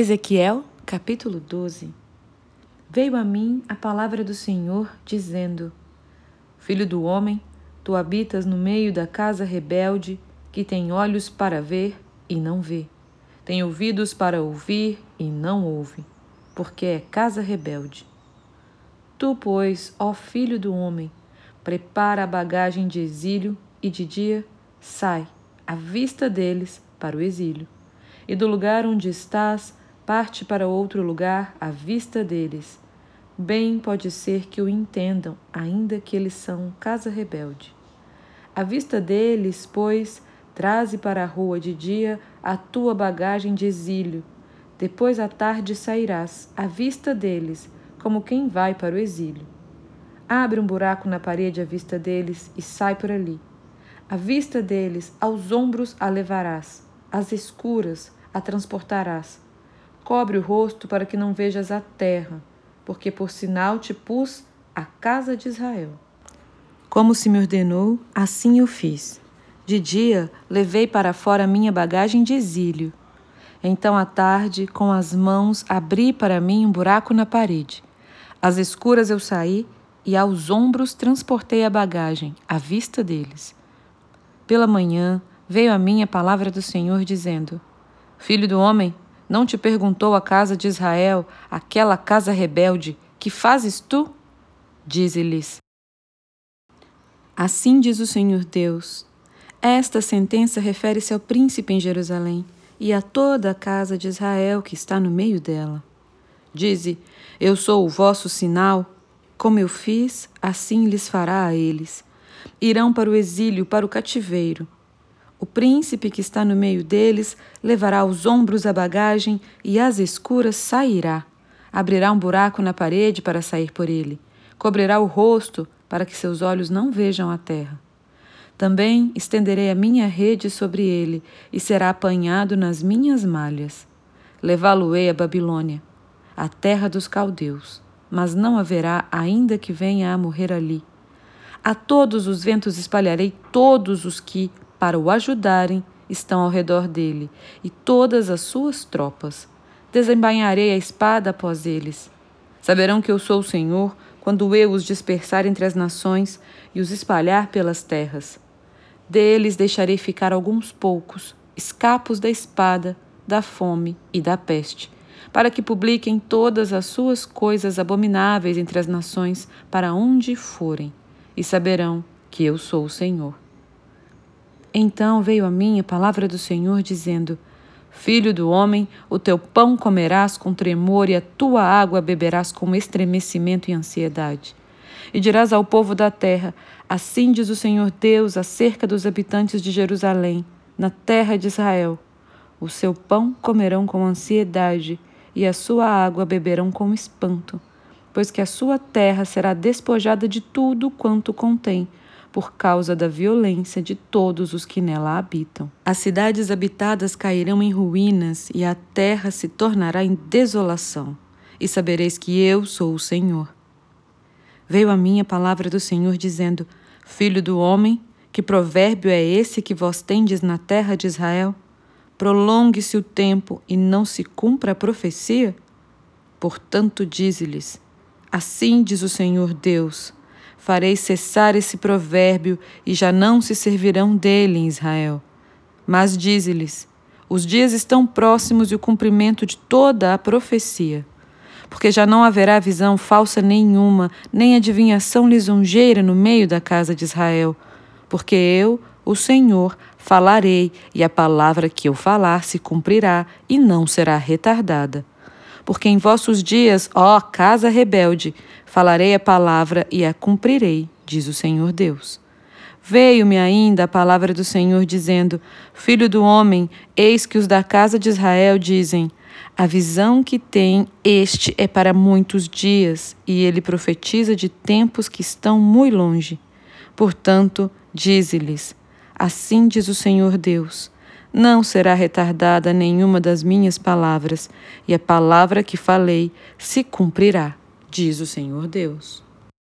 Ezequiel, capítulo 12 Veio a mim a palavra do Senhor, dizendo: Filho do homem, tu habitas no meio da casa rebelde, que tem olhos para ver e não vê, tem ouvidos para ouvir e não ouve, porque é casa rebelde. Tu, pois, ó filho do homem, prepara a bagagem de exílio e de dia sai, à vista deles, para o exílio. E do lugar onde estás, parte para outro lugar à vista deles. Bem pode ser que o entendam, ainda que eles são casa rebelde. À vista deles, pois, traze para a rua de dia a tua bagagem de exílio. Depois à tarde sairás, à vista deles, como quem vai para o exílio. Abre um buraco na parede à vista deles e sai por ali. À vista deles, aos ombros a levarás, às escuras a transportarás Cobre o rosto para que não vejas a terra, porque por sinal te pus a casa de Israel. Como se me ordenou, assim eu fiz. De dia levei para fora minha bagagem de exílio. Então à tarde, com as mãos, abri para mim um buraco na parede. Às escuras eu saí e aos ombros transportei a bagagem, à vista deles. Pela manhã veio a mim a palavra do Senhor, dizendo: Filho do homem, não te perguntou a casa de Israel, aquela casa rebelde, que fazes tu? Dize-lhes: Assim diz o Senhor Deus. Esta sentença refere-se ao príncipe em Jerusalém e a toda a casa de Israel que está no meio dela. Dize: Eu sou o vosso sinal. Como eu fiz, assim lhes fará a eles. Irão para o exílio, para o cativeiro. O príncipe que está no meio deles levará aos ombros a bagagem e às escuras sairá. Abrirá um buraco na parede para sair por ele. Cobrirá o rosto para que seus olhos não vejam a terra. Também estenderei a minha rede sobre ele e será apanhado nas minhas malhas. Levá-lo-ei a Babilônia, a terra dos caldeus, mas não haverá ainda que venha a morrer ali. A todos os ventos espalharei todos os que, para o ajudarem estão ao redor dele e todas as suas tropas. Desembainharei a espada após eles. Saberão que eu sou o Senhor quando eu os dispersar entre as nações e os espalhar pelas terras. Deles deixarei ficar alguns poucos, escapos da espada, da fome e da peste, para que publiquem todas as suas coisas abomináveis entre as nações para onde forem, e saberão que eu sou o Senhor. Então veio a mim a palavra do Senhor, dizendo: Filho do homem, o teu pão comerás com tremor e a tua água beberás com estremecimento e ansiedade. E dirás ao povo da terra: Assim diz o Senhor Deus acerca dos habitantes de Jerusalém, na terra de Israel: O seu pão comerão com ansiedade, e a sua água beberão com espanto, pois que a sua terra será despojada de tudo quanto contém por causa da violência de todos os que nela habitam. As cidades habitadas cairão em ruínas e a terra se tornará em desolação, e sabereis que eu sou o Senhor. Veio a mim a palavra do Senhor dizendo: Filho do homem, que provérbio é esse que vós tendes na terra de Israel? Prolongue-se o tempo e não se cumpra a profecia? Portanto, dize-lhes: Assim diz o Senhor Deus farei cessar esse provérbio e já não se servirão dele em Israel. Mas dize-lhes: os dias estão próximos e o cumprimento de toda a profecia. Porque já não haverá visão falsa nenhuma, nem adivinhação lisonjeira no meio da casa de Israel. Porque eu, o Senhor, falarei, e a palavra que eu falar se cumprirá e não será retardada. Porque em vossos dias, ó casa rebelde, falarei a palavra e a cumprirei, diz o Senhor Deus. Veio-me ainda a palavra do Senhor dizendo: Filho do homem, eis que os da casa de Israel dizem: A visão que tem este é para muitos dias, e ele profetiza de tempos que estão muito longe. Portanto, dize-lhes: Assim diz o Senhor Deus: não será retardada nenhuma das minhas palavras, e a palavra que falei se cumprirá, diz o Senhor Deus.